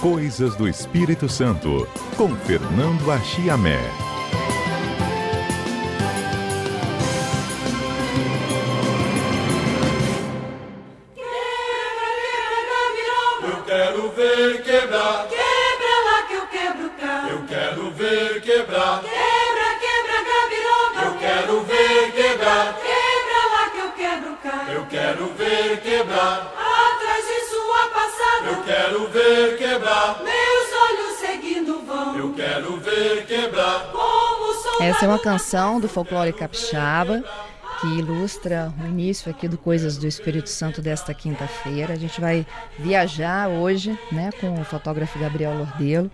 Coisas do Espírito Santo, com Fernando Achiamé. Essa é uma canção do folclore capixaba que ilustra o início aqui do Coisas do Espírito Santo desta quinta-feira. A gente vai viajar hoje, né, com o fotógrafo Gabriel Lordelo,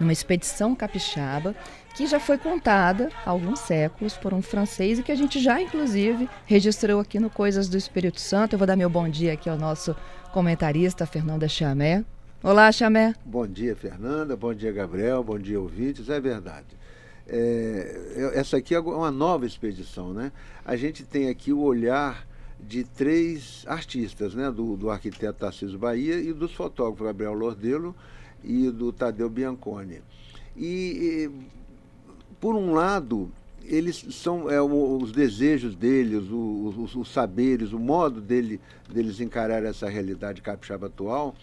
numa expedição capixaba que já foi contada há alguns séculos por um francês e que a gente já inclusive registrou aqui no Coisas do Espírito Santo. Eu vou dar meu bom dia aqui ao nosso comentarista Fernanda Chamé. Olá, Chamé. Bom dia, Fernanda. Bom dia, Gabriel. Bom dia, ouvintes. É verdade. É, essa aqui é uma nova expedição, né? A gente tem aqui o olhar de três artistas, né? Do, do arquiteto Tarcísio Bahia e dos fotógrafos Gabriel Lordelo e do Tadeu Bianconi. E, e, por um lado, eles são é, os desejos deles, o- os, os saberes, o modo dele, deles encarar essa realidade capixaba atual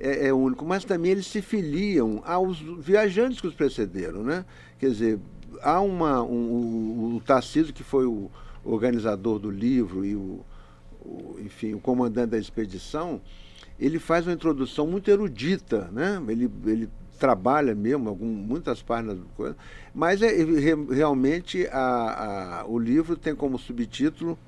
é, é único, mas também eles se filiam aos viajantes que os precederam, né? Quer dizer, há uma um, o, Tarcísio que foi o organizador do livro e o, o- enfim o comandante da expedição, ele faz uma introdução muito erudita, né? Ele, ele trabalha mesmo algum, muitas páginas, mas é, re- realmente a, a, o livro tem como subtítulo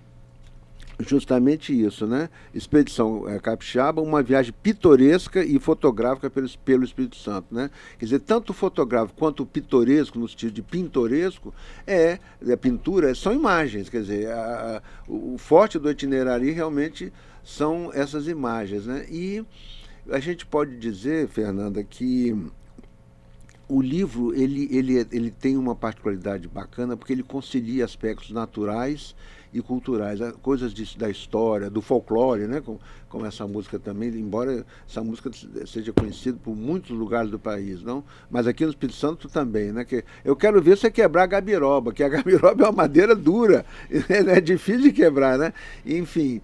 justamente isso, né? Expedição eh, Capixaba, uma viagem pitoresca e fotográfica pelo, pelo Espírito Santo, né? Quer dizer, tanto fotográfico quanto pitoresco, no sentido de pintoresco, é, é pintura, são imagens, quer dizer, a- a- o, forte do itinerário realmente são essas imagens, né? E a gente pode dizer, Fernanda, que o livro ele, ele, ele tem uma particularidade bacana porque ele concilia aspectos naturais e culturais, coisas de- da história, do folclore, né? como, como essa música também, embora essa música seja conhecida por muitos lugares do país, não? mas aqui no Espírito Santo também. Né? Que eu quero ver você quebrar a gabiroba, que a gabiroba é uma madeira dura, é difícil de quebrar, né? Enfim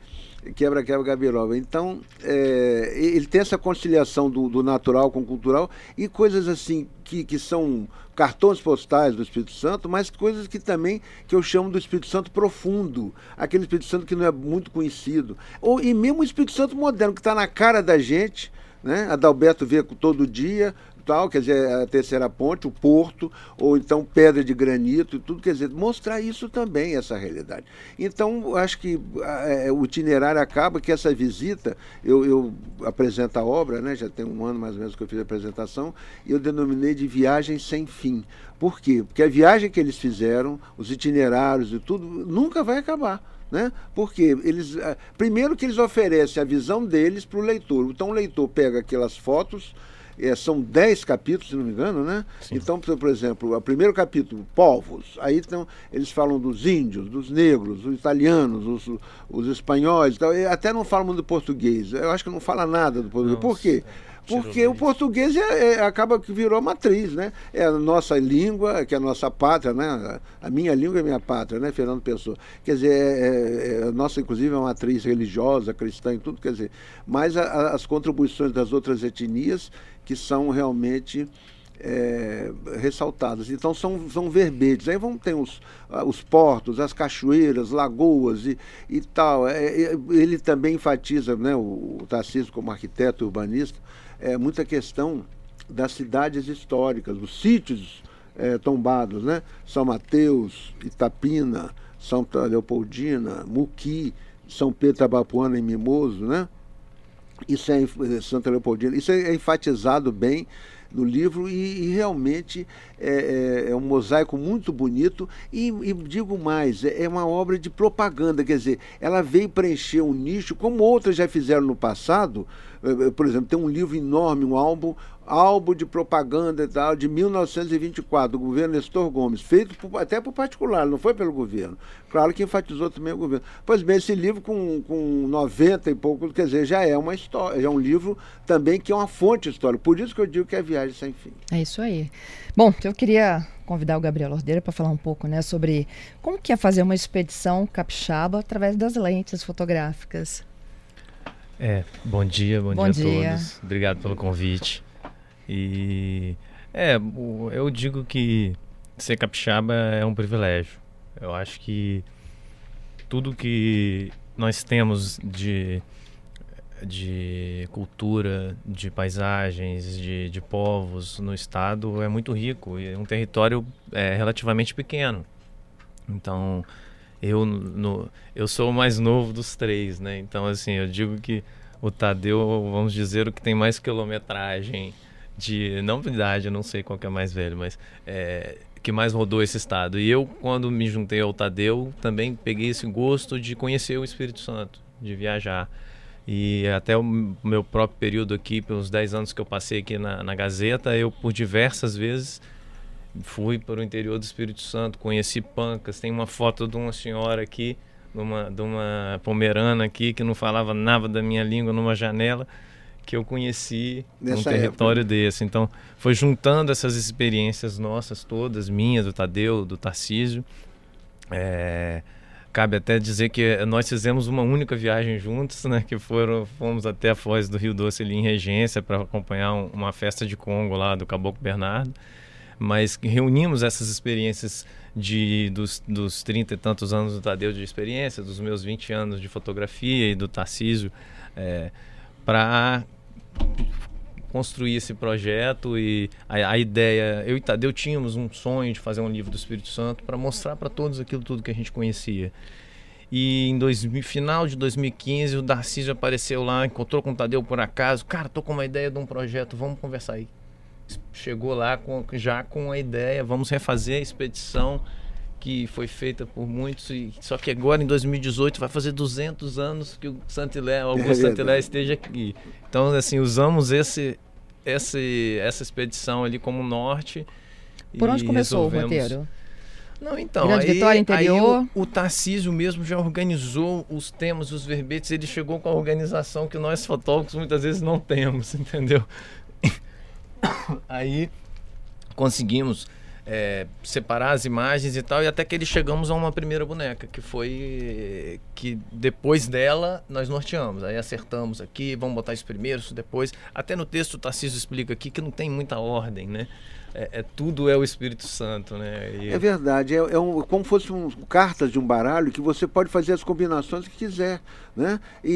quebra quebra gabiroba então é, ele tem essa conciliação do, do natural com o cultural e coisas assim que, que são cartões postais do Espírito Santo mas coisas que também que eu chamo do Espírito Santo profundo aquele Espírito Santo que não é muito conhecido ou e mesmo o Espírito Santo moderno que está na cara da gente né? Adalberto vê todo dia, tal, quer dizer, a terceira ponte, o porto, ou então pedra de granito e tudo, quer dizer, mostrar isso também, essa realidade. Então, acho que é, o itinerário acaba que essa visita, eu, eu apresento a obra, né? já tem um ano mais ou menos que eu fiz a apresentação, e eu denominei de viagem sem fim. Por quê? Porque a viagem que eles fizeram, os itinerários e tudo, nunca vai acabar. Né? Porque eles, ah, primeiro que eles oferecem a visão deles para o leitor. Então o leitor pega aquelas fotos, eh, são 10 capítulos, se não me engano, né? Então, por, exemplo, o primeiro capítulo, povos, aí então, eles falam dos índios, dos negros, os italianos, os, os espanhóis, tal, e até não falam muito do português. Eu acho que não fala nada do português. Por quê? Porque o português é, é- acaba que virou matriz, né? É a nossa língua, que é a nossa pátria, né? A minha língua é minha pátria, né? Fernando Pessoa. Quer dizer, é, é- é- a nossa, inclusive, é uma matriz religiosa, cristã e tudo, quer dizer. Mas a- a- as contribuições das outras etnias que são realmente é, ressaltadas. Então são, são verbetes. Aí vamos ter os, ah, os portos, as cachoeiras, lagoas e, e tal. É, é, ele também enfatiza, né, o, o Tarcísio como arquiteto urbanista, é, muita questão das cidades históricas, dos sítios é, tombados, né? São Mateus, Itapina, Santa Leopoldina, Muqui, São Pedro Tabapuana e Mimoso, né? Isso é enf- Santa Leopoldina, isso é enfatizado bem no livro e, e realmente é, é- é um mosaico muito bonito. E, e digo mais, é é uma obra de propaganda, quer dizer, ela veio preencher um nicho, como outras já fizeram no passado, Eh, Por exemplo, tem um livro enorme, um álbum, álbum de propaganda e tal, de 1924, do governo Nestor Gomes, feito por- até por particular, não foi pelo governo. Claro que enfatizou também o governo. Pois bem, esse livro com, com 90 e pouco, quer dizer, já é uma história, já é um livro também que é uma fonte histórica. Por isso que eu digo que é viagem sem fim. É isso aí. Bom, eu queria convidar o Gabriel Ordeira para falar um pouco né, sobre como que é fazer uma expedição capixaba através das lentes fotográficas. É, bom dia, bom, Bom dia, dia. a todos. Obrigado pelo convite. E é, eu digo que ser capixaba é um privilégio. Eu acho que tudo que nós temos de de cultura, de paisagens, de, de povos no estado é muito rico e é um território é, relativamente pequeno. Então, eu, no, eu sou o mais novo dos três, né? Então, assim, eu digo que o Tadeu, vamos dizer, o que tem mais quilometragem de. Não de idade, eu não sei qual que é mais velho, mas. É, que mais rodou esse estado. E eu, quando me juntei ao Tadeu, também peguei esse gosto de conhecer o Espírito Santo, de viajar. E até o meu próprio período aqui, pelos 10 anos que eu passei aqui na, na Gazeta, eu por diversas vezes fui para o interior do Espírito Santo, conheci Pancas, tem uma foto de uma senhora aqui, de uma, de uma pomerana aqui que não falava nada da minha língua numa janela que eu conheci num Nessa território desse. Então, foi juntando essas experiências nossas todas, minhas, do Tadeu, do Tarcísio. É, cabe até dizer que nós fizemos uma única viagem juntos, né? Que foram, fomos até a Foz do Rio Doce ali em Regência para acompanhar um- uma festa de Congo lá do Caboclo Bernardo mas reunimos essas experiências de dos, dos 30 e tantos anos do Tadeu de experiência, dos meus 20 anos de fotografia e do Tarcísio, para construir esse projeto e a, a ideia, eu e Tadeu tínhamos um sonho de fazer um livro do Espírito Santo para mostrar para todos aquilo tudo que a gente conhecia. E em 2000, final de 2015 o Darcísio apareceu lá, encontrou com o Tadeu por acaso, cara, tô com uma ideia de um projeto, vamos conversar aí. Chegou lá com, já com a ideia, vamos refazer a expedição que foi feita por muitos, e, só que agora em 2018 vai fazer 200 anos que o Santilé, o Augusto É Santilé verdade. esteja aqui. Então, assim, usamos esse, esse, essa expedição ali como norte. Por e onde começou resolvemos- o roteiro? não, então, Grande aí, Vitória, interior? aí o, o Tarcísio mesmo já organizou os temas, os verbetes, ele chegou com a organização que nós fotógrafos muitas vezes não temos, entendeu? Aí conseguimos é, separar as imagens e tal, e até que ele chegamos a uma primeira boneca, que foi que depois dela nós norteamos, aí acertamos aqui, vamos botar isso primeiro, isso depois. Até no texto o Tarcísio explica aqui que não tem muita ordem, né? É, é- tudo é o Espírito Santo, né? E- É verdade, é, é um, como fosse um, cartas de um baralho que você pode fazer as combinações que quiser. Né? E,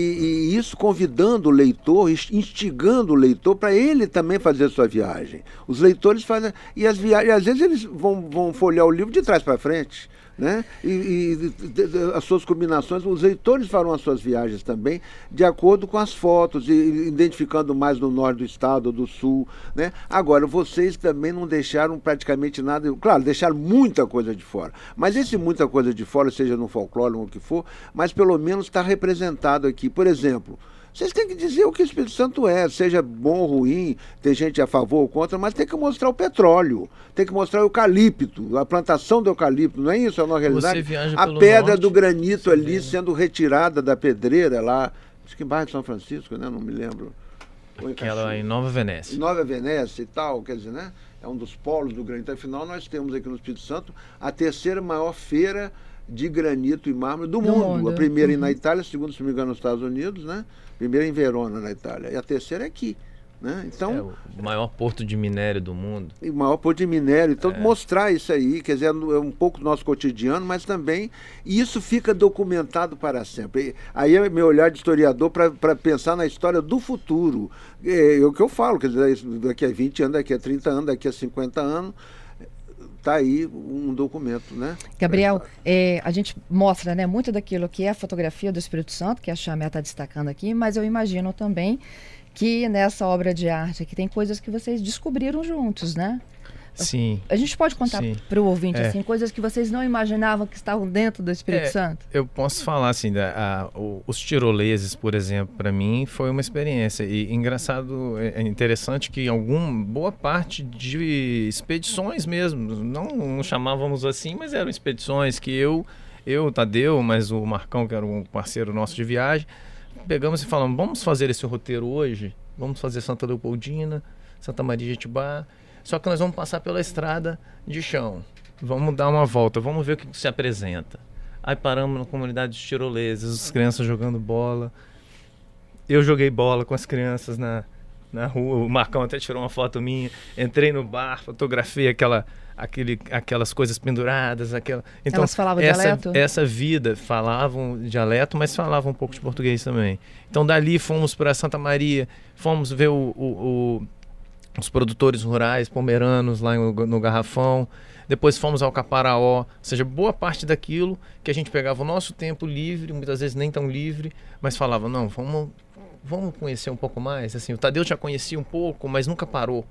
e isso convidando o leitor, ins- instigando o leitor para ele também fazer a sua viagem. Os leitores fazem. E, as viagens, às vezes eles vão, vão folhear o livro de trás para frente. Né? E, e as suas combinações, os leitores farão as suas viagens também de acordo com as fotos, e, identificando mais no norte do estado do sul. Né? Agora, vocês também não deixaram praticamente nada, claro, deixaram muita coisa de fora, mas esse muita coisa de fora, seja no folclore ou o que for, mas pelo menos está representado aqui. Por exemplo, vocês têm que dizer o que o Espírito Santo é, seja bom ou ruim, tem gente a favor ou contra, mas tem que mostrar o petróleo, tem que mostrar o eucalipto, a plantação do eucalipto, não é isso? É uma realidade. viaja a pedra norte, do granito ali vê. sendo retirada da pedreira lá, acho que em bairro de São Francisco, né? Não me lembro. Em Aquela em Nova Venécia. Nova Venécia e tal, quer dizer, né? É um dos polos do granito. Afinal, nós temos aqui no Espírito Santo a terceira maior feira de granito e mármore do, Do mundo. mundo. A primeira Uhum. na Itália, a segunda, se não me engano, nos Estados Unidos, né? Primeira em Verona, na Itália. E a terceira é aqui. Né? Então, É o maior porto de minério do mundo. e o maior porto de minério. Então, É. mostrar isso aí, quer dizer, é um pouco do nosso cotidiano, mas também isso fica documentado para sempre. Aí é meu olhar de historiador para pensar na história do futuro. É, é o que eu falo, quer dizer, isso daqui a 20 anos, daqui a 30 anos, daqui a 50 anos, está aí um documento, né? Gabriel, é, a gente mostra né, muito daquilo que é a fotografia do Espírito Santo, que a Chamé está destacando aqui, mas eu imagino também que nessa obra de arte aqui tem coisas que vocês descobriram juntos, né? Sim. A gente pode contar para o ouvinte É. assim coisas que vocês não imaginavam que estavam dentro do Espírito É. Santo? Eu posso falar assim, da, a- o- os tiroleses, por exemplo, para mim foi uma experiência. E engraçado, é é interessante que algum boa parte de expedições mesmo, não, não chamávamos assim, mas eram expedições que eu, eu, o Tadeu, mas o Marcão, que era um parceiro nosso de viagem, pegamos e falamos, vamos fazer esse roteiro hoje? Vamos fazer Santa Leopoldina, Santa Maria de Etibá, só que nós vamos passar pela estrada de chão. Vamos dar uma volta, vamos ver o que se apresenta. Aí paramos na comunidade de tiroleses, as crianças jogando bola. Eu joguei bola com as crianças na, na rua. O Marcão até tirou uma foto minha. Entrei no bar, fotografei aquela, aquele, aquelas coisas penduradas. Aquela... Então, Elas falavam essa, dialeto? Essa vida, falavam dialeto, mas falavam um pouco de português também. Então dali fomos para Santa Maria, fomos ver o, o- o- os produtores rurais pomeranos lá no, Garrafão. Depois fomos ao Caparaó, ou seja, boa parte daquilo que a gente pegava o nosso tempo livre, muitas vezes nem tão livre, mas falava, não, vamos, vamos conhecer um pouco mais. Assim, o Tadeu já conhecia um pouco, mas nunca parou.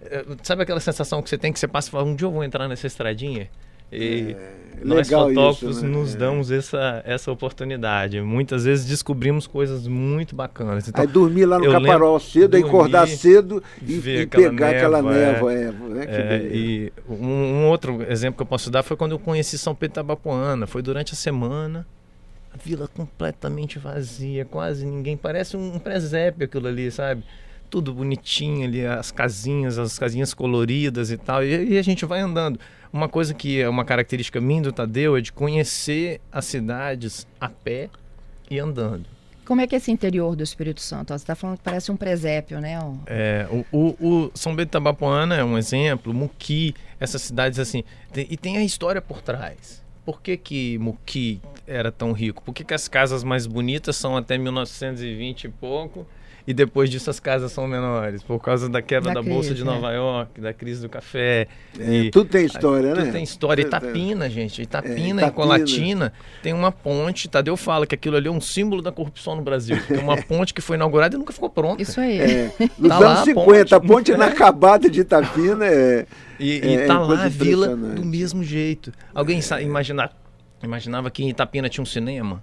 Eh, Sabe aquela sensação que você tem que você passa e fala, um dia eu vou entrar nessa estradinha? E nós legal fotógrafos isso, né? nos É. damos essa, essa oportunidade. Muitas vezes descobrimos coisas muito bacanas. Então, Aí dormir lá no Caparol lembro- cedo, aí acordar dormir, cedo e, e aquela pegar aquela névoa, é. É, né, É, e um, um outro exemplo que eu posso dar foi quando eu conheci São Pedro Tabapuana. Foi durante a semana. A vila completamente vazia, quase ninguém. Parece um presépio aquilo ali, sabe? Tudo bonitinho ali, as casinhas, as casinhas coloridas e tal. E, e a gente vai andando. Uma coisa que é uma característica minha do Tadeu é de conhecer as cidades a pé e andando. Como é que é esse interior do Espírito Santo? Você está falando que parece um presépio, né? É, o, o- o São Bento Tabapuana é um exemplo, Muqui, essas cidades assim. tem- e tem a história por trás. Por que, que Muqui era tão rico? Por que, que as casas mais bonitas são até 1920 e pouco e depois disso as casas são menores? Por causa da quebra Da da, Bolsa crise, de é. Nova York, da crise do café. É, e- tudo tem história, tudo né? tem história. Tudo- Itapina, gente. Itapina, É, em Itapina. Colatina, tem uma ponte. Tadeu fala que aquilo ali é um símbolo da corrupção no Brasil. Tem uma ponte que foi inaugurada e nunca ficou pronta. Isso aí. É, nos Tá lá anos a 50, a ponte. ponte inacabada de Itapina é. E, É, e tá é lá a vila do mesmo jeito. Alguém sa- imagina, imaginava que em Itapina tinha um cinema?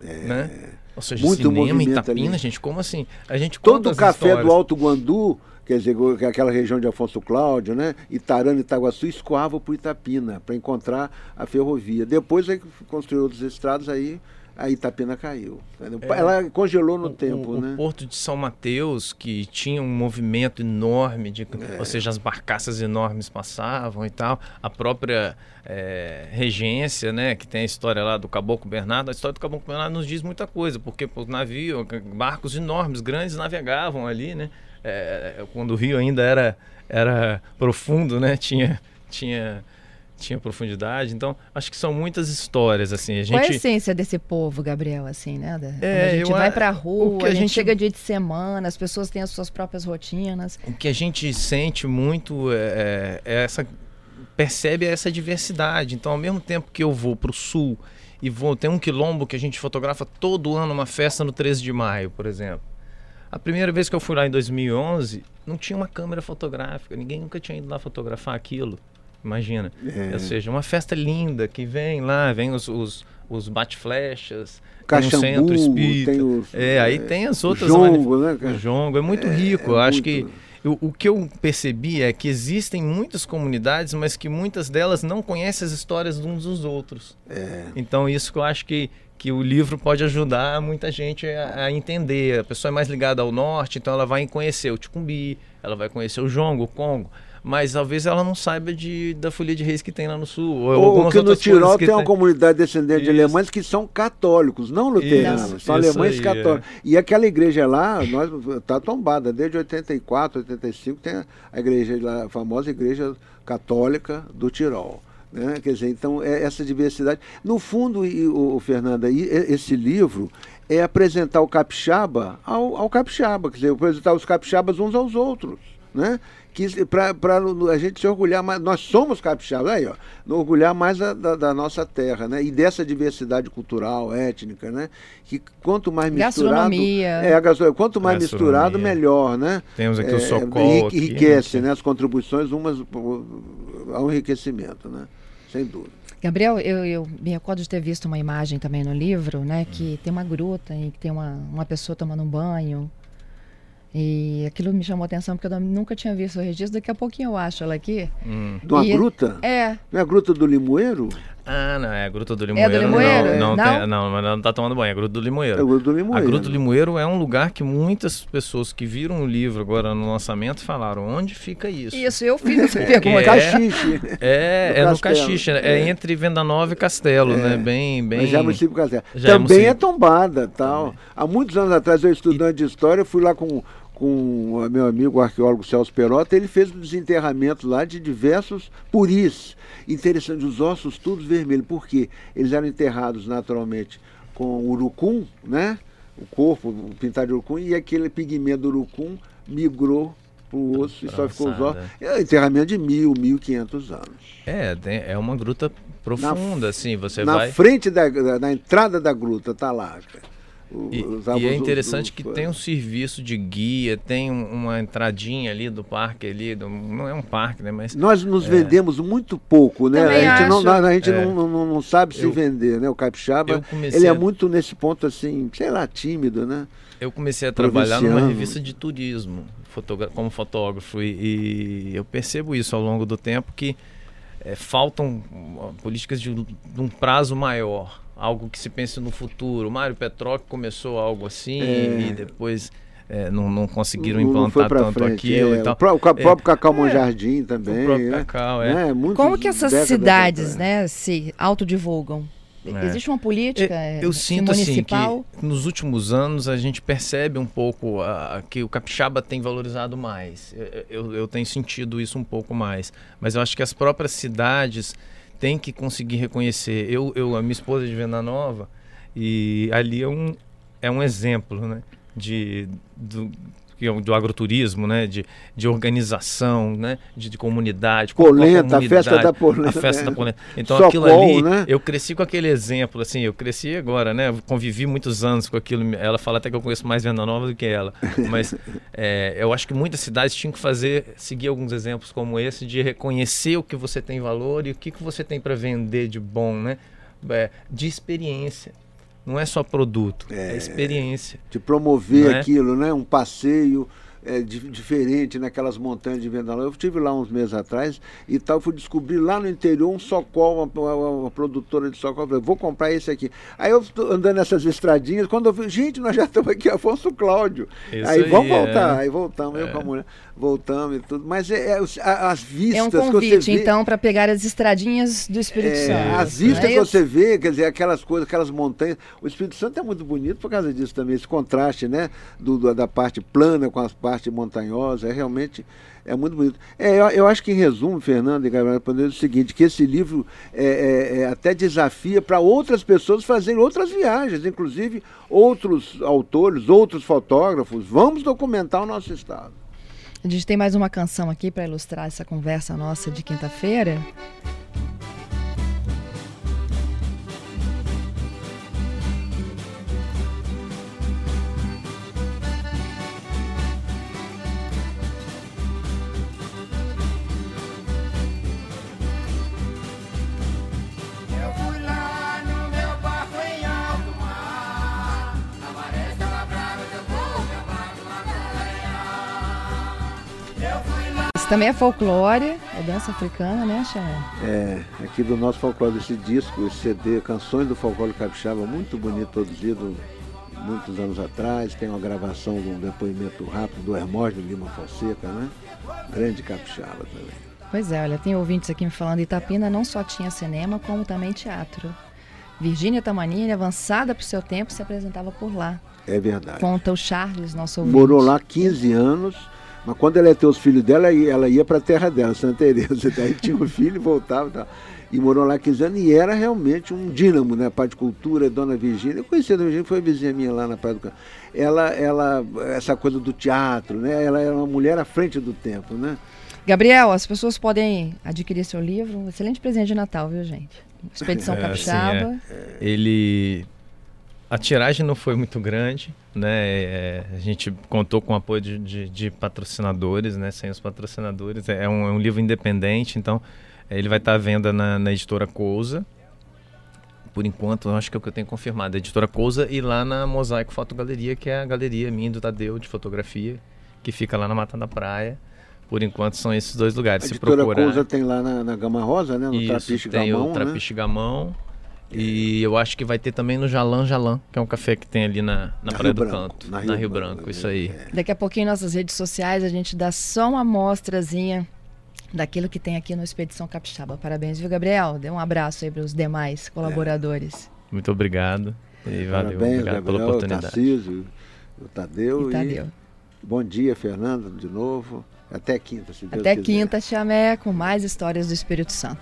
Né? Ou seja, É. Muito cinema em Itapina, ali. gente, como assim? A gente Todo o café histórias. do Alto Guandu, quer dizer, é aquela região de Afonso Cláudio, né? Itarana e Itaguaçu, escoava para Itapina, para encontrar a ferrovia. Depois aí construiu outros estrados, aí a Itapina caiu. Ela congelou no É. O- tempo, o, né? o Porto de São Mateus, que tinha um movimento enorme, de, É. ou seja, as barcaças enormes passavam e tal. A própria eh, regência, né, que tem a história lá do Caboclo Bernardo, a história do Caboclo Bernardo nos diz muita coisa, porque pô, navio, barcos enormes, grandes, navegavam ali, né? Eh, quando o rio ainda era, era profundo, né? Tinha, tinha, tinha profundidade. Então, acho que são muitas histórias, assim. A Qual é a gente... essência desse povo, Gabriel, assim, né? Quando É, a gente eu vai a- pra rua, a gente gente- chega dia de semana, as pessoas têm as suas próprias rotinas. o que a gente sente muito é, é essa percebe essa diversidade. Então, ao mesmo tempo que eu vou para o sul e vou tem um quilombo que a gente fotografa todo ano uma festa no 13 de maio, por exemplo. A primeira vez que eu fui lá em 2011, não tinha uma câmera fotográfica, ninguém nunca tinha ido lá fotografar aquilo. Imagina. É. Ou seja, uma festa linda que vem lá, vem os, os, os bate-flechas, tem Caxambu, centro espírita. tem os- é, aí é, tem as o outras jongo, manif- né, cara? O jongo é muito É, rico. é eu acho muito. que eu- o que eu percebi é que existem muitas comunidades, mas que muitas delas não conhecem as histórias uns dos outros. É. Então, isso que eu acho que, que o livro pode ajudar muita gente a, a entender. A pessoa é mais ligada ao norte, então ela vai conhecer o Ticumbi, ela vai conhecer o Jongo, o Congo. Mas talvez ela não saiba de, da folia de reis que tem lá no sul. Ou, Ou que no Tirol que tem uma comunidade descendente de Isso. alemães que são católicos, não luteranos, Isso, são isso alemães aí, católicos. E aquela igreja lá, nós tá tombada, desde 84, 85 tem a igreja lá, a famosa igreja católica do Tirol. Né? Quer dizer, então, é essa diversidade. No fundo, e, o, o Fernanda, e, esse livro é apresentar o capixaba ao, ao capixaba, quer dizer, apresentar os capixabas uns aos outros. Né? para a gente se orgulhar mais. Nós somos capixabas, aí, ó, orgulhar mais da, da, da, nossa terra, né? E dessa diversidade cultural, étnica, né? Que quanto mais misturado. Gastronomia. É, a gastronomia, quanto mais misturado, melhor, né? Temos aqui é, o Socol. Enriquece, né? As contribuições, umas ao enriquecimento, né? Sem dúvida. Gabriel, eu, eu, me recordo de ter visto uma imagem também no livro, né? Que hum. tem uma gruta em que tem uma, uma pessoa tomando um banho. E aquilo me chamou a atenção porque eu nunca tinha visto o registro. Daqui a pouquinho eu acho ela aqui. Hum. De uma e, gruta? É. Não é a gruta do Limoeiro? Ah, não, é a Gruta do Limoeiro. É do Limoeiro? Não, não, não? Tem, não, mas não tá tomando banho, é a Gruta do Limoeiro. É a Gruta do Limoeiro. A Gruta do Limoeiro é um lugar que muitas pessoas que viram o livro agora no lançamento falaram, onde fica isso? Isso, eu fiz essa pergunta. É, Caxixe. É, no é no Caxixe, né? é. é. entre Venda Nova e Castelo, né? é. né? Bem, bem... Mas já é município Castelo. Já é Também é, tombada, tal. Também. Há muitos anos atrás, eu estudante e... de história, fui lá com com o meu amigo o arqueólogo Celso Perota, ele fez um desenterramento lá de diversos puris. Interessante, os ossos todos vermelhos, porque eles eram enterrados naturalmente com urucum, né? O corpo pintado de urucum, e aquele pigmento do urucum migrou para o osso e só ficou os ossos. É enterramento de mil, mil quinhentos anos. É, é uma gruta profunda, na, assim, você na vai... Na frente da, da, na entrada da gruta, tá lá, cara. E, e, é interessante que tem um serviço de guia, tem uma entradinha ali do parque ali, do, não é um parque, né? Mas nós nos é... vendemos muito pouco, né? Também a gente, acho. não, a gente é. não, não, não, sabe se eu, vender, né? O capixaba, ele é muito nesse ponto assim, sei lá, tímido, né? Eu comecei a trabalhar numa revista de turismo, como fotógrafo e, e, eu percebo isso ao longo do tempo que é, faltam políticas de, de um prazo maior algo que se pense no futuro. O Mário Petroc começou algo assim é. e depois é, não, não, conseguiram implantar tanto frente, aquilo é. e tal. O próprio, é, Cacau Monjardim também. O próprio né? Cacau, é. é Como que essas cidades né, se autodivulgam? É. Existe uma política eu, eu sinto municipal? assim que nos últimos anos a gente percebe um pouco a, que o capixaba tem valorizado mais. Eu, eu, eu tenho sentido isso um pouco mais. Mas eu acho que as próprias cidades tem que conseguir reconhecer. Eu, eu a minha esposa é de Venda Nova e ali é um, é um exemplo, né? De, do, do agroturismo, né? De, de organização, né? De, de comunidade. Polenta, a, a festa da polenta. A festa né? da polenta. Então Socol, aquilo ali, né? eu cresci com aquele exemplo, assim, eu cresci agora, né? convivi muitos anos com aquilo. Ela fala até que eu conheço mais Venda Nova do que ela. Mas é, eu acho que muitas cidades tinham que fazer, seguir alguns exemplos como esse, de reconhecer o que você tem valor e o que, que você tem para vender de bom, né? É, de experiência não é só produto, é, é experiência. De promover é? aquilo, né? Um passeio é, diferente naquelas montanhas de Vendalão. Eu estive lá uns meses atrás e tal, fui descobrir lá no interior um socol, uma, uma, uma produtora de socol. Falei, vou comprar esse aqui. Aí eu andando nessas estradinhas, quando eu vi, gente, nós já estamos aqui, Afonso Cláudio. aí, aí vamos voltar. É. Aí voltamos, eu com a mulher voltamos e tudo. Mas é, é as vistas. É um convite, então, para pegar as estradinhas do Espírito é, Santo. As vistas é que você vê, quer dizer, aquelas coisas, aquelas montanhas. O Espírito Santo é muito bonito por causa disso também, esse contraste, né? Do, da parte plana com as partes montanhosas. É realmente é muito bonito. É, eu, eu, acho que, em resumo, Fernando e Gabriel, é o seguinte, que esse livro é, é, é até desafia para outras pessoas fazerem outras viagens, inclusive outros autores, outros fotógrafos. Vamos documentar o nosso estado. A gente tem mais uma canção aqui para ilustrar essa conversa nossa de quinta-feira. Também é folclore, é dança africana, né, Xana? É, aqui do nosso folclore, esse disco, esse CD, Canções do Folclore Capixaba, muito bonito, produzido muitos anos atrás. Tem uma gravação de um depoimento rápido do Hermógenes Lima Fonseca, né? Grande capixaba também. Pois é, olha, tem ouvintes aqui me falando, Itapina não só tinha cinema, como também teatro. Virgínia Tamanini, avançada para o seu tempo, se apresentava por lá. É verdade. Conta o Charles, nosso ouvinte. Morou lá 15 anos Mas quando ela ia ter os filhos dela, ela ia para a terra dela, Santa Teresa. Daí tinha um filho e voltava e tal. E morou lá 15 anos e era realmente um dínamo, né? Pai de cultura, Dona Virgínia. Eu conheci a Dona Virgínia, foi vizinha minha lá na Praia do Campo. Ela, ela, essa coisa do teatro, né? Ela era uma mulher à frente do tempo, né? Gabriel, as pessoas podem adquirir seu livro. Um excelente presente de Natal, viu, gente? Expedição É, assim, Capixaba. Ele. A tiragem não foi muito grande, né? É, a gente contou com o apoio de, de- de patrocinadores, né? Sem os patrocinadores. É um, é um livro independente, então é, ele vai estar à venda na, na editora Cousa. Por enquanto, acho que é o que eu tenho confirmado. A editora Cousa e lá na Mosaico Fotogaleria, que é a galeria minha do Tadeu de fotografia, que fica lá na Mata da Praia. Por enquanto são esses dois lugares. A Se editora procurar... Cousa tem lá na, na Gama Rosa, né? No Isso, Trapiche tem Gamão, o Trapiche Gamão. E eu acho que vai ter também no Jalan Jalan, que é um café que tem ali na, na, Na Praia Rio do Branco, Canto. na Na Rio Rio, Branco, Branco, isso aí. Daqui a pouquinho, em nossas redes sociais, a gente dá só uma amostrazinha daquilo que tem aqui no Expedição Capixaba. Parabéns, viu, Gabriel? Dê um abraço aí para os demais colaboradores. Muito obrigado. E valeu, Parabéns, obrigado pela Gabriel, oportunidade. Tarcísio, o Tadeu. E Tadeu. Bom dia, Fernando, de novo. Até quinta, se Deus Até quiser. quinta, Chamé, com mais histórias do Espírito Santo.